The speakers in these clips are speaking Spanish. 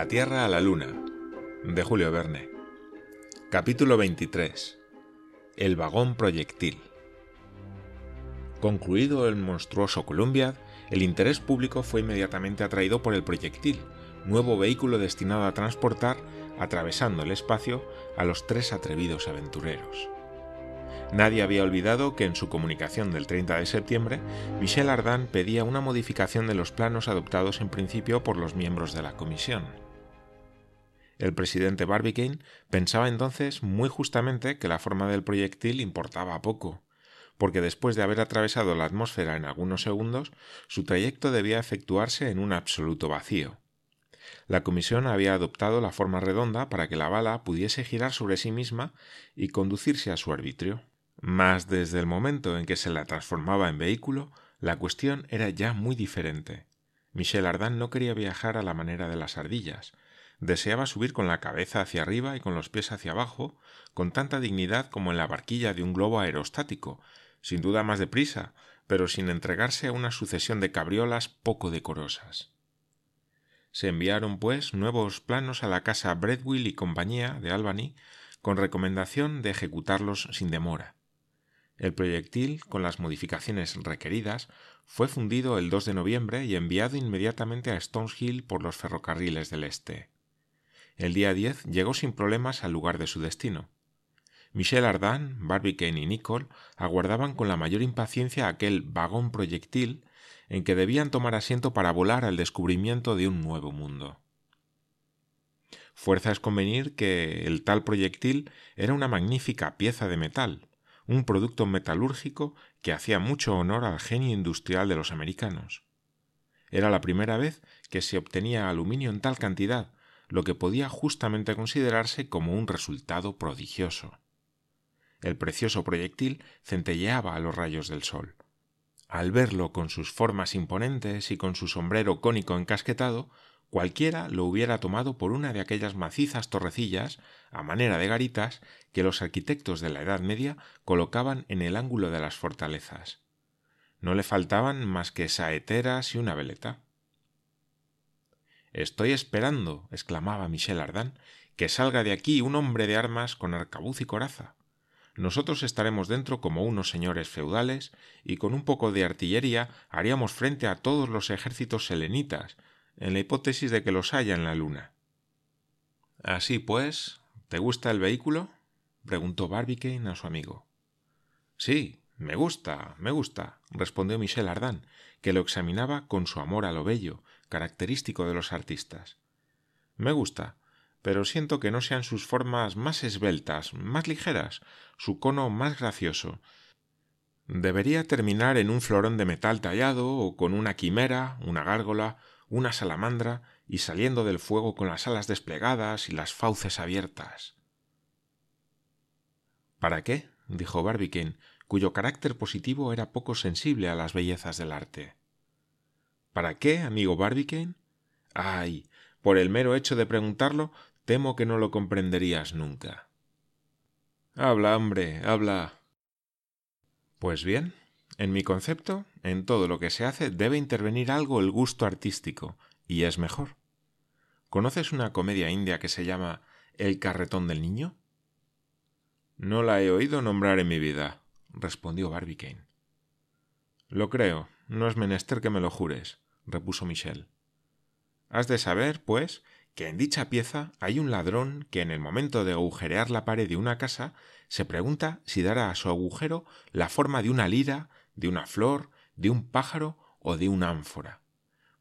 La Tierra a la Luna, de Julio Verne. Capítulo 23. El vagón proyectil. Concluido el monstruoso Columbiad, el interés público fue inmediatamente atraído por el proyectil, nuevo vehículo destinado a transportar, atravesando el espacio, a los tres atrevidos aventureros. Nadie había olvidado que en su comunicación del 30 de septiembre, Michel Ardan pedía una modificación de los planos adoptados en principio por los miembros de la comisión. El presidente Barbicane pensaba entonces muy justamente que la forma del proyectil importaba poco, porque después de haber atravesado la atmósfera en algunos segundos, su trayecto debía efectuarse en un absoluto vacío. La comisión había adoptado la forma redonda para que la bala pudiese girar sobre sí misma y conducirse a su arbitrio. Mas desde el momento en que se la transformaba en vehículo, la cuestión era ya muy diferente. Michel Ardan no quería viajar a la manera de las ardillas. Deseaba subir con la cabeza hacia arriba y con los pies hacia abajo, con tanta dignidad como en la barquilla de un globo aerostático, sin duda más deprisa, pero sin entregarse a una sucesión de cabriolas poco decorosas. Se enviaron, pues, nuevos planos a la casa Bredwill y compañía de Albany, con recomendación de ejecutarlos sin demora. El proyectil, con las modificaciones requeridas, fue fundido el 2 de noviembre y enviado inmediatamente a Stoneshill por los ferrocarriles del Este. El día 10 llegó sin problemas al lugar de su destino. Michel Ardan, Barbicane y Nicole aguardaban con la mayor impaciencia aquel vagón proyectil en que debían tomar asiento para volar al descubrimiento de un nuevo mundo. Fuerza es convenir que el tal proyectil era una magnífica pieza de metal, un producto metalúrgico que hacía mucho honor al genio industrial de los americanos. Era la primera vez que se obtenía aluminio en tal cantidad, lo que podía justamente considerarse como un resultado prodigioso. El precioso proyectil centelleaba a los rayos del sol. Al verlo con sus formas imponentes y con su sombrero cónico encasquetado, cualquiera lo hubiera tomado por una de aquellas macizas torrecillas, a manera de garitas, que los arquitectos de la Edad Media colocaban en el ángulo de las fortalezas. No le faltaban más que saeteras y una veleta. Estoy esperando, exclamaba Michel Ardan, que salga de aquí un hombre de armas con arcabuz y coraza. Nosotros estaremos dentro como unos señores feudales y con un poco de artillería haríamos frente a todos los ejércitos selenitas, en la hipótesis de que los haya en la luna. Así pues, ¿te gusta el vehículo? preguntó Barbicane a su amigo. Sí, me gusta, me gusta, respondió Michel Ardan, que lo examinaba con su amor a lo bello, característico de los artistas. Me gusta, pero siento que no sean sus formas más esbeltas, más ligeras, su cono más gracioso. Debería terminar en un florón de metal tallado o con una quimera, una gárgola una salamandra y saliendo del fuego con las alas desplegadas y las fauces abiertas. ¿Para qué? dijo Barbicane, cuyo carácter positivo era poco sensible a las bellezas del arte. ¿Para qué, amigo Barbicane? Ay, por el mero hecho de preguntarlo, temo que no lo comprenderías nunca. Habla, hombre, habla. Pues bien, en mi concepto, en todo lo que se hace debe intervenir algo el gusto artístico, y es mejor. ¿Conoces una comedia india que se llama El carretón del niño? No la he oído nombrar en mi vida, respondió Barbicane. Lo creo, no es menester que me lo jures, repuso Michel. Has de saber, pues, que en dicha pieza hay un ladrón que en el momento de agujerear la pared de una casa se pregunta si dará a su agujero la forma de una lira, de una flor, de un pájaro o de una ánfora.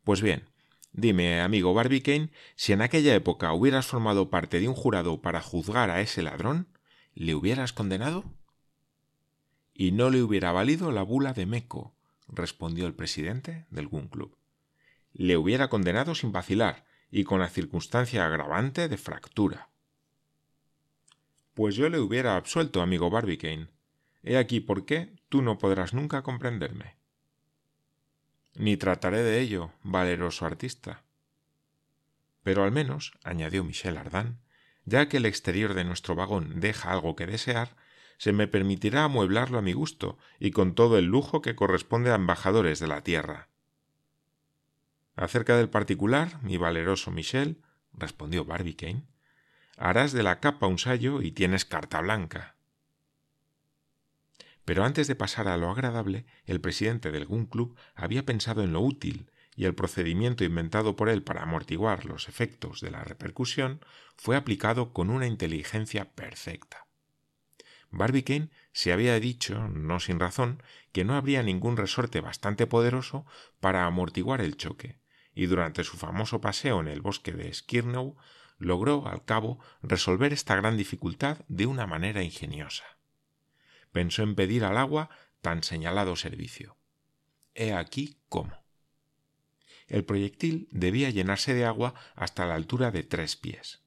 Pues bien, dime, amigo Barbicane, si en aquella época hubieras formado parte de un jurado para juzgar a ese ladrón, ¿le hubieras condenado? Y no le hubiera valido la bula de Meco, respondió el presidente del Gun Club. Le hubiera condenado sin vacilar y con la circunstancia agravante de fractura. Pues yo le hubiera absuelto, amigo Barbicane, He aquí por qué tú no podrás nunca comprenderme. Ni trataré de ello, valeroso artista. Pero al menos, añadió Michel Ardan, ya que el exterior de nuestro vagón deja algo que desear, se me permitirá amueblarlo a mi gusto y con todo el lujo que corresponde a embajadores de la tierra. Acerca del particular, mi valeroso Michel, respondió Barbicane. Harás de la capa un sayo y tienes carta blanca. Pero antes de pasar a lo agradable, el presidente del Gun Club había pensado en lo útil, y el procedimiento inventado por él para amortiguar los efectos de la repercusión fue aplicado con una inteligencia perfecta. Barbicane se había dicho, no sin razón, que no habría ningún resorte bastante poderoso para amortiguar el choque, y durante su famoso paseo en el bosque de Skirnow logró, al cabo, resolver esta gran dificultad de una manera ingeniosa. Pensó en pedir al agua tan señalado servicio. He aquí cómo. El proyectil debía llenarse de agua hasta la altura de tres pies.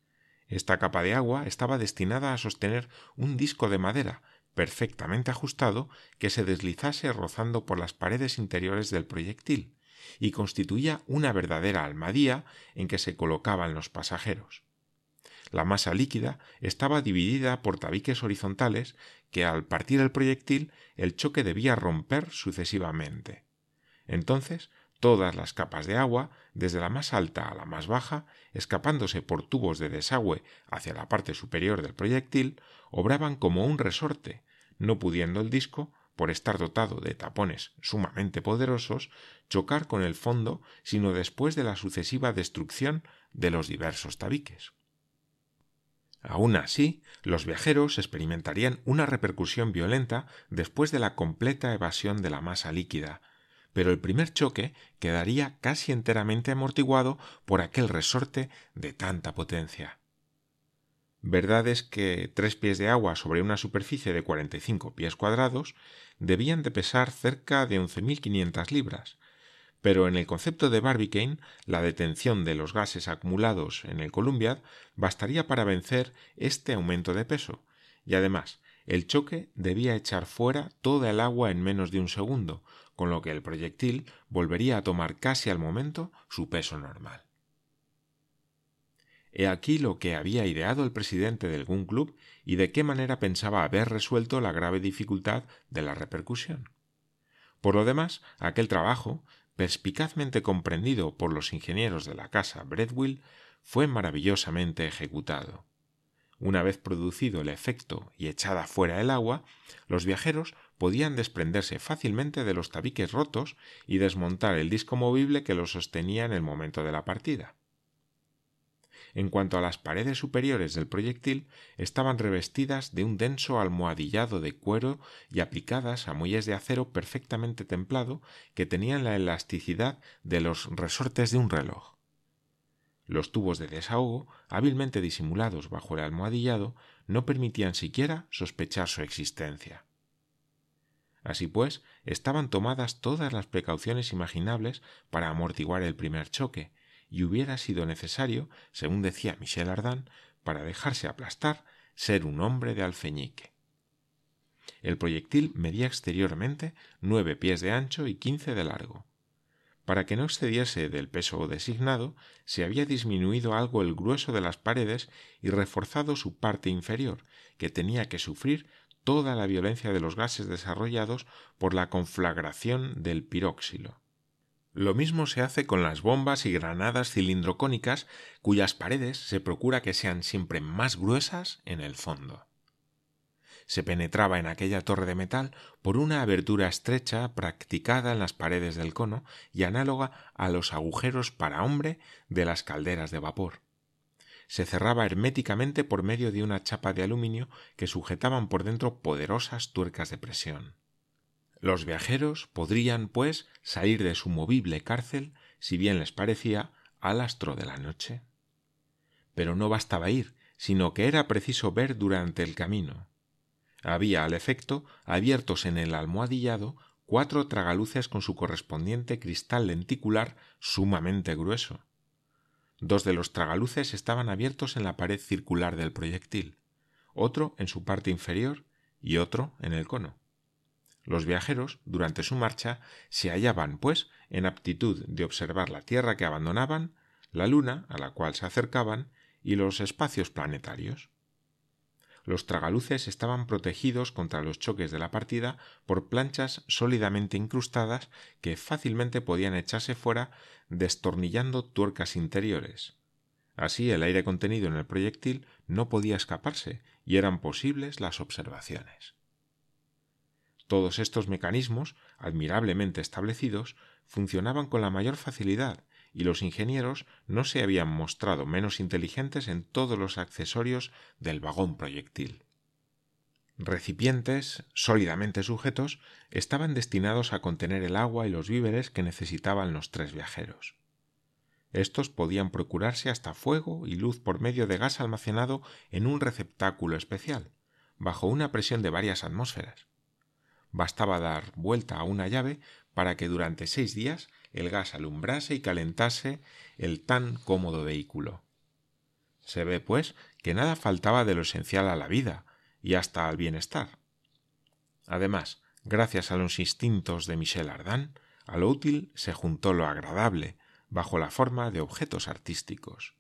Esta capa de agua estaba destinada a sostener un disco de madera perfectamente ajustado que se deslizase rozando por las paredes interiores del proyectil y constituía una verdadera almadía en que se colocaban los pasajeros. La masa líquida estaba dividida por tabiques horizontales que al partir el proyectil el choque debía romper sucesivamente. Entonces todas las capas de agua, desde la más alta a la más baja, escapándose por tubos de desagüe hacia la parte superior del proyectil, obraban como un resorte, no pudiendo el disco, por estar dotado de tapones sumamente poderosos, chocar con el fondo sino después de la sucesiva destrucción de los diversos tabiques. Aun así, los viajeros experimentarían una repercusión violenta después de la completa evasión de la masa líquida, pero el primer choque quedaría casi enteramente amortiguado por aquel resorte de tanta potencia. Verdad es que tres pies de agua sobre una superficie de 45 pies cuadrados debían de pesar cerca de 11.500 libras, pero en el concepto de Barbicane la detención de los gases acumulados en el Columbiad bastaría para vencer este aumento de peso, y además el choque debía echar fuera toda el agua en menos de un segundo, con lo que el proyectil volvería a tomar casi al momento su peso normal. He aquí lo que había ideado el presidente del Gun Club y de qué manera pensaba haber resuelto la grave dificultad de la repercusión. Por lo demás, aquel trabajo, perspicazmente comprendido por los ingenieros de la casa Breadwill, fue maravillosamente ejecutado. Una vez producido el efecto y echada fuera el agua, los viajeros podían desprenderse fácilmente de los tabiques rotos y desmontar el disco movible que los sostenía en el momento de la partida. En cuanto a las paredes superiores del proyectil, estaban revestidas de un denso almohadillado de cuero y aplicadas a muelles de acero perfectamente templado que tenían la elasticidad de los resortes de un reloj. Los tubos de desahogo, hábilmente disimulados bajo el almohadillado, no permitían siquiera sospechar su existencia. Así pues, estaban tomadas todas las precauciones imaginables para amortiguar el primer choque, y hubiera sido necesario, según decía Michel Ardan, para dejarse aplastar, ser un hombre de alfeñique. El proyectil medía exteriormente nueve pies de ancho y quince de largo. Para que no excediese del peso designado, se había disminuido algo el grueso de las paredes y reforzado su parte inferior, que tenía que sufrir toda la violencia de los gases desarrollados por la conflagración del piróxilo. Lo mismo se hace con las bombas y granadas cilindrocónicas cuyas paredes se procura que sean siempre más gruesas en el fondo. Se penetraba en aquella torre de metal por una abertura estrecha practicada en las paredes del cono y análoga a los agujeros para hombre de las calderas de vapor se cerraba herméticamente por medio de una chapa de aluminio que sujetaban por dentro poderosas tuercas de presión. Los viajeros podrían, pues, salir de su movible cárcel, si bien les parecía, al astro de la noche. Pero no bastaba ir, sino que era preciso ver durante el camino. Había, al efecto, abiertos en el almohadillado cuatro tragaluces con su correspondiente cristal lenticular sumamente grueso. Dos de los tragaluces estaban abiertos en la pared circular del proyectil, otro en su parte inferior y otro en el cono. Los viajeros, durante su marcha, se hallaban, pues, en aptitud de observar la Tierra que abandonaban, la Luna, a la cual se acercaban, y los espacios planetarios. Los tragaluces estaban protegidos contra los choques de la partida por planchas sólidamente incrustadas que fácilmente podían echarse fuera destornillando tuercas interiores. Así el aire contenido en el proyectil no podía escaparse y eran posibles las observaciones. Todos estos mecanismos, admirablemente establecidos, funcionaban con la mayor facilidad y los ingenieros no se habían mostrado menos inteligentes en todos los accesorios del vagón proyectil. Recipientes, sólidamente sujetos, estaban destinados a contener el agua y los víveres que necesitaban los tres viajeros. Estos podían procurarse hasta fuego y luz por medio de gas almacenado en un receptáculo especial, bajo una presión de varias atmósferas. Bastaba dar vuelta a una llave para que durante seis días el gas alumbrase y calentase el tan cómodo vehículo. Se ve, pues, que nada faltaba de lo esencial a la vida y hasta al bienestar. Además, gracias a los instintos de Michel Ardan, a lo útil se juntó lo agradable, bajo la forma de objetos artísticos.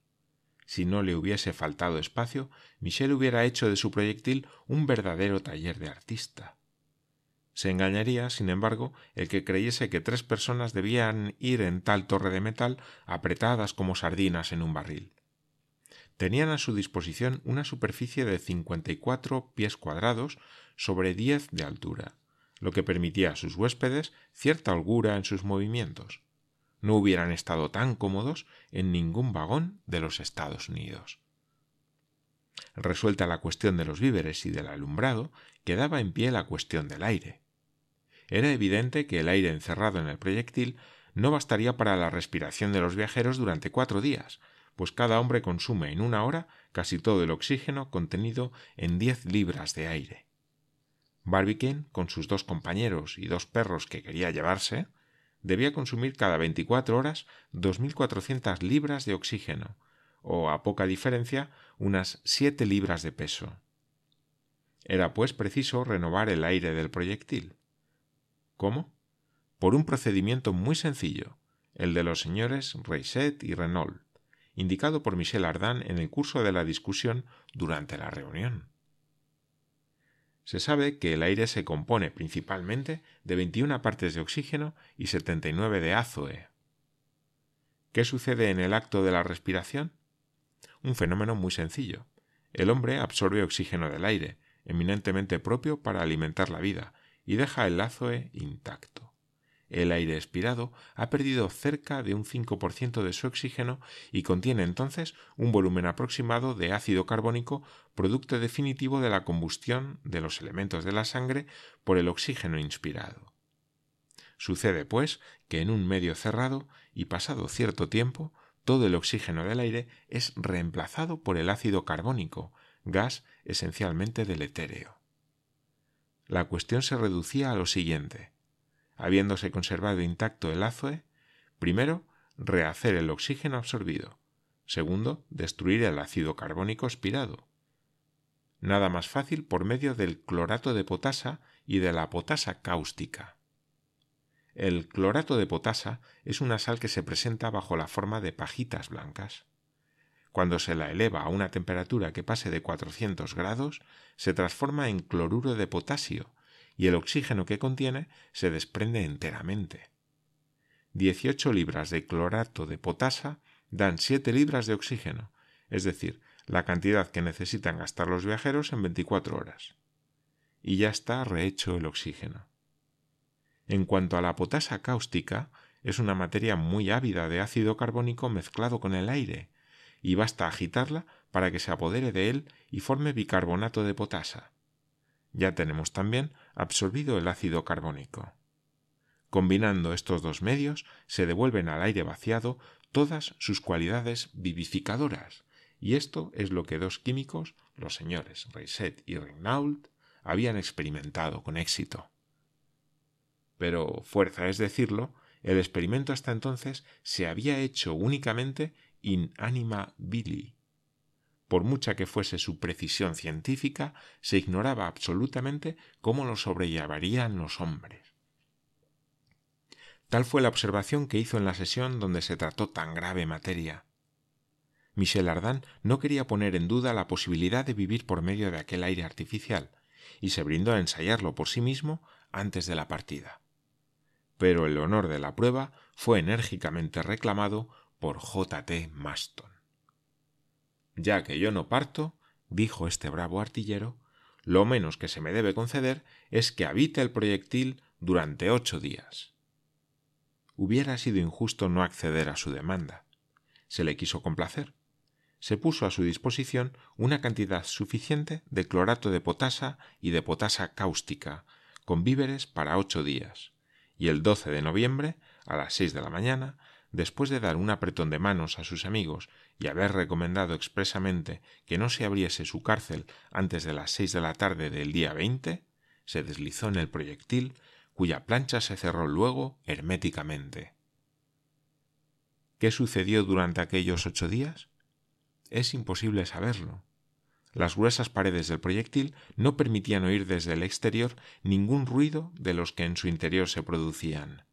Si no le hubiese faltado espacio, Michel hubiera hecho de su proyectil un verdadero taller de artista. Se engañaría, sin embargo, el que creyese que tres personas debían ir en tal torre de metal apretadas como sardinas en un barril. Tenían a su disposición una superficie de cincuenta y cuatro pies cuadrados sobre diez de altura, lo que permitía a sus huéspedes cierta holgura en sus movimientos. No hubieran estado tan cómodos en ningún vagón de los Estados Unidos. Resuelta la cuestión de los víveres y del alumbrado, quedaba en pie la cuestión del aire. Era evidente que el aire encerrado en el proyectil no bastaría para la respiración de los viajeros durante cuatro días, pues cada hombre consume en una hora casi todo el oxígeno contenido en diez libras de aire. Barbicane, con sus dos compañeros y dos perros que quería llevarse, debía consumir cada veinticuatro horas dos mil cuatrocientas libras de oxígeno, o a poca diferencia unas siete libras de peso. Era pues preciso renovar el aire del proyectil. ¿Cómo? Por un procedimiento muy sencillo, el de los señores Reiset y Renault, indicado por Michel Ardan en el curso de la discusión durante la reunión. Se sabe que el aire se compone principalmente de 21 partes de oxígeno y 79 de azoe. ¿Qué sucede en el acto de la respiración? Un fenómeno muy sencillo. El hombre absorbe oxígeno del aire, eminentemente propio para alimentar la vida, y deja el azoe intacto. El aire expirado ha perdido cerca de un 5% de su oxígeno y contiene entonces un volumen aproximado de ácido carbónico, producto definitivo de la combustión de los elementos de la sangre por el oxígeno inspirado. Sucede, pues, que en un medio cerrado, y pasado cierto tiempo, todo el oxígeno del aire es reemplazado por el ácido carbónico, gas esencialmente etéreo. La cuestión se reducía a lo siguiente. Habiéndose conservado intacto el azoe, primero, rehacer el oxígeno absorbido. Segundo, destruir el ácido carbónico expirado. Nada más fácil por medio del clorato de potasa y de la potasa cáustica. El clorato de potasa es una sal que se presenta bajo la forma de pajitas blancas. Cuando se la eleva a una temperatura que pase de 400 grados, se transforma en cloruro de potasio y el oxígeno que contiene se desprende enteramente. 18 libras de clorato de potasa dan 7 libras de oxígeno, es decir, la cantidad que necesitan gastar los viajeros en 24 horas. Y ya está rehecho el oxígeno. En cuanto a la potasa cáustica, es una materia muy ávida de ácido carbónico mezclado con el aire, y basta agitarla para que se apodere de él y forme bicarbonato de potasa. Ya tenemos también absorbido el ácido carbónico. Combinando estos dos medios, se devuelven al aire vaciado todas sus cualidades vivificadoras, y esto es lo que dos químicos, los señores Reiset y Reinault, habían experimentado con éxito. Pero, fuerza es decirlo, el experimento hasta entonces se había hecho únicamente in anima bili. Por mucha que fuese su precisión científica, se ignoraba absolutamente cómo lo sobrellevarían los hombres. Tal fue la observación que hizo en la sesión donde se trató tan grave materia. Michel Ardan no quería poner en duda la posibilidad de vivir por medio de aquel aire artificial, y se brindó a ensayarlo por sí mismo antes de la partida. Pero el honor de la prueba fue enérgicamente reclamado por J. T. Maston. Ya que yo no parto, dijo este bravo artillero, lo menos que se me debe conceder es que habite el proyectil durante ocho días. Hubiera sido injusto no acceder a su demanda. Se le quiso complacer. Se puso a su disposición una cantidad suficiente de clorato de potasa y de potasa cáustica, con víveres para ocho días, y el 12 de noviembre, a las seis de la mañana, después de dar un apretón de manos a sus amigos y haber recomendado expresamente que no se abriese su cárcel antes de las seis de la tarde del día veinte, se deslizó en el proyectil, cuya plancha se cerró luego herméticamente. ¿Qué sucedió durante aquellos ocho días? Es imposible saberlo. Las gruesas paredes del proyectil no permitían oír desde el exterior ningún ruido de los que en su interior se producían.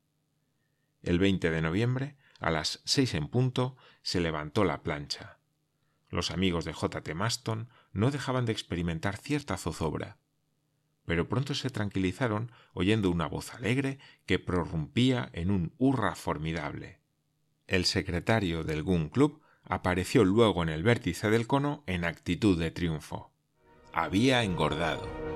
El 20 de noviembre, a las seis en punto, se levantó la plancha. Los amigos de J. T. Maston no dejaban de experimentar cierta zozobra, pero pronto se tranquilizaron oyendo una voz alegre que prorrumpía en un hurra formidable. El secretario del Gun Club apareció luego en el vértice del cono en actitud de triunfo. Había engordado.